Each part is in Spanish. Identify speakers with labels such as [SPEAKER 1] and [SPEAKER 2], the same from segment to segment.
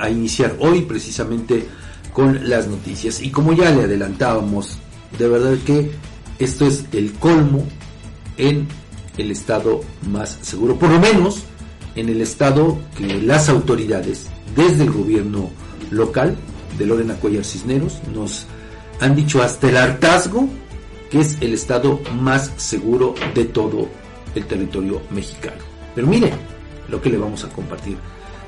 [SPEAKER 1] a, iniciar hoy precisamente con las noticias. Y como ya le adelantábamos, de verdad que esto es el colmo en el estado más seguro, por lo menos en el estado que las autoridades, desde el gobierno local de Lorena Cuellar Cisneros, nos han dicho hasta el hartazgo que es el estado más seguro de todo el territorio mexicano. Pero mire lo que le vamos a compartir.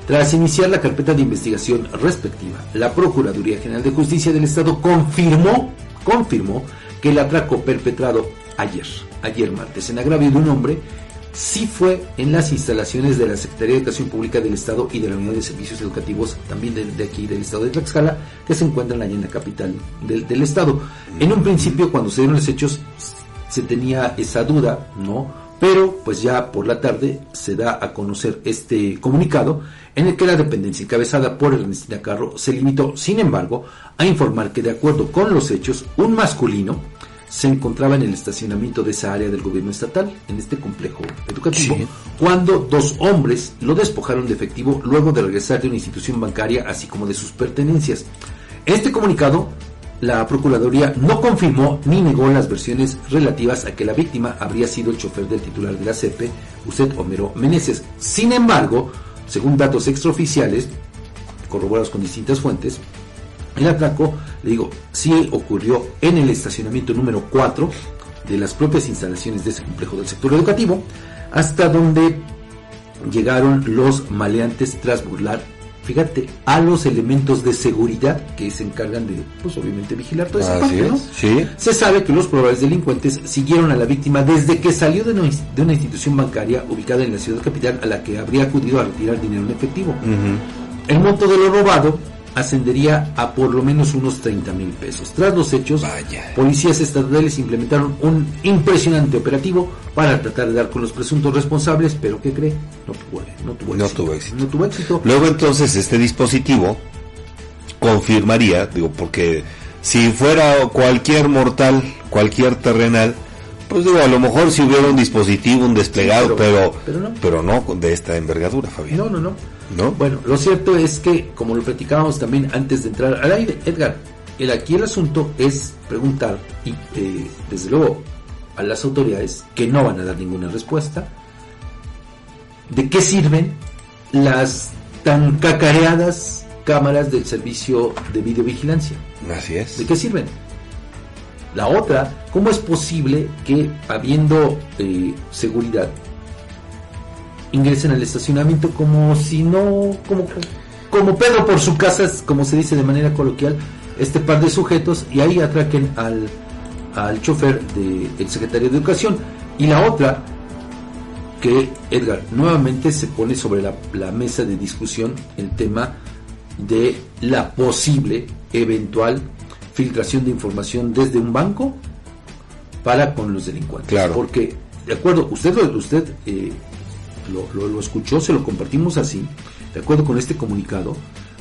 [SPEAKER 1] Tras iniciar la carpeta de investigación respectiva, la Procuraduría General de Justicia del Estado confirmó, confirmó que el atraco perpetrado ayer, ayer martes, en agravio de un hombre, sí fue en las instalaciones de la Secretaría de Educación Pública del Estado y de la Unidad de Servicios Educativos también de, de aquí del Estado de Tlaxcala, que se encuentran allá en la capital del, del Estado. En un principio, cuando se dieron los hechos, se tenía esa duda, ¿no? Pero pues ya por la tarde se da a conocer este comunicado en el que la dependencia encabezada por Ernestina Carro se limitó, sin embargo, a informar que de acuerdo con los hechos, un masculino se encontraba en el estacionamiento de esa área del gobierno estatal, en este complejo educativo,
[SPEAKER 2] Sí.
[SPEAKER 1] cuando dos hombres lo despojaron de efectivo luego de regresar de una institución bancaria, así como de sus pertenencias. En este comunicado, la Procuraduría no confirmó ni negó las versiones relativas a que la víctima habría sido el chofer del titular de la CEPE, usted Homero Meneses. Sin embargo, según datos extraoficiales, corroborados con distintas fuentes, el atraco, le digo, sí ocurrió en el estacionamiento número 4 de las propias instalaciones de ese complejo del sector educativo, hasta donde llegaron los maleantes tras burlar, fíjate, a los elementos de seguridad que se encargan de, pues obviamente, vigilar toda esa
[SPEAKER 2] Así
[SPEAKER 1] parte, ¿no?
[SPEAKER 2] sí.
[SPEAKER 1] Se sabe que los probables delincuentes siguieron a la víctima desde que salió de una, de una institución bancaria ubicada en la ciudad capital a la que habría acudido a retirar dinero en efectivo. El monto de lo robado ascendería a por lo menos unos 30 mil pesos. Tras los hechos,
[SPEAKER 2] Vaya.
[SPEAKER 1] policías estatales implementaron un impresionante operativo para tratar de dar con los presuntos responsables, pero ¿qué cree? No tuvo, no tuvo
[SPEAKER 2] No
[SPEAKER 1] éxito.
[SPEAKER 2] tuvo éxito.
[SPEAKER 1] No tuvo éxito.
[SPEAKER 2] Luego entonces este dispositivo confirmaría, digo, porque si fuera cualquier mortal, cualquier terrenal, pues digo, a lo mejor si hubiera un dispositivo, un desplegado,
[SPEAKER 1] Sí,
[SPEAKER 2] pero,
[SPEAKER 1] pero-
[SPEAKER 2] pero,
[SPEAKER 1] pero
[SPEAKER 2] no. de esta envergadura, Fabián.
[SPEAKER 1] No, no, no.
[SPEAKER 2] ¿No?
[SPEAKER 1] Bueno, lo cierto es que, como lo platicábamos también antes de entrar al aire, Edgar, el, aquí el asunto es preguntar, y eh, desde luego a las autoridades que no van a dar ninguna respuesta, de qué sirven las tan cacareadas cámaras del servicio de videovigilancia.
[SPEAKER 2] Así es.
[SPEAKER 1] ¿De qué sirven? La otra, ¿cómo es posible que habiendo eh, seguridad ingresen al estacionamiento como si no, como, como Pedro por su casa, como se dice de manera coloquial, este par de sujetos y ahí atraquen al, al chofer del secretario de Educación? Y la otra, que Edgar nuevamente se pone sobre la, la mesa de discusión el tema de la posible eventual filtración de información desde un banco para con los delincuentes.
[SPEAKER 2] Claro.
[SPEAKER 1] Porque, de acuerdo, usted, lo, usted eh, lo, lo- lo escuchó, se lo compartimos así, de acuerdo con este comunicado,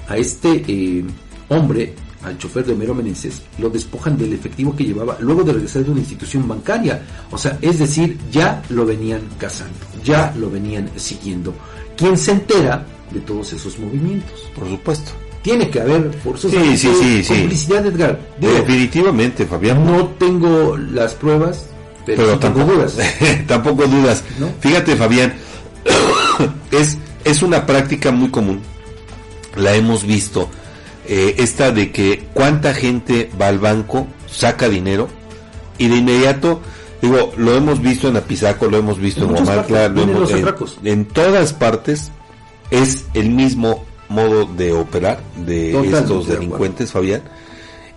[SPEAKER 1] a este eh, hombre, al chofer de Homero Meneses, lo despojan del efectivo que llevaba luego de regresar de una institución bancaria. O sea, es decir, ya lo venían cazando, ya lo venían siguiendo. ¿Quién se entera de todos esos movimientos?
[SPEAKER 2] Por supuesto.
[SPEAKER 1] Tiene que haber forzosamente
[SPEAKER 2] Sí, sí, sí,
[SPEAKER 1] complicidad, Edgar. Digo,
[SPEAKER 2] Definitivamente, Fabián.
[SPEAKER 1] no tengo las pruebas, pero,
[SPEAKER 2] pero
[SPEAKER 1] sí tengo
[SPEAKER 2] tampoco
[SPEAKER 1] dudas.
[SPEAKER 2] tampoco dudas.
[SPEAKER 1] ¿No?
[SPEAKER 2] Fíjate, Fabián, es, es una práctica muy común. La hemos visto. eh, esta de que cuánta gente va al banco, saca dinero y de inmediato, digo, lo hemos visto en Apizaco, lo hemos visto
[SPEAKER 1] En
[SPEAKER 2] en, en todas partes es el mismo modo de operar de
[SPEAKER 1] Totalmente
[SPEAKER 2] estos
[SPEAKER 1] de
[SPEAKER 2] delincuentes, Fabián.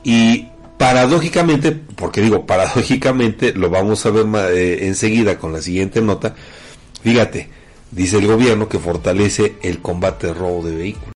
[SPEAKER 2] Y paradójicamente, porque digo paradójicamente, lo vamos a ver eh, enseguida con la siguiente nota, fíjate, dice el gobierno que fortalece el combate al robo de vehículos.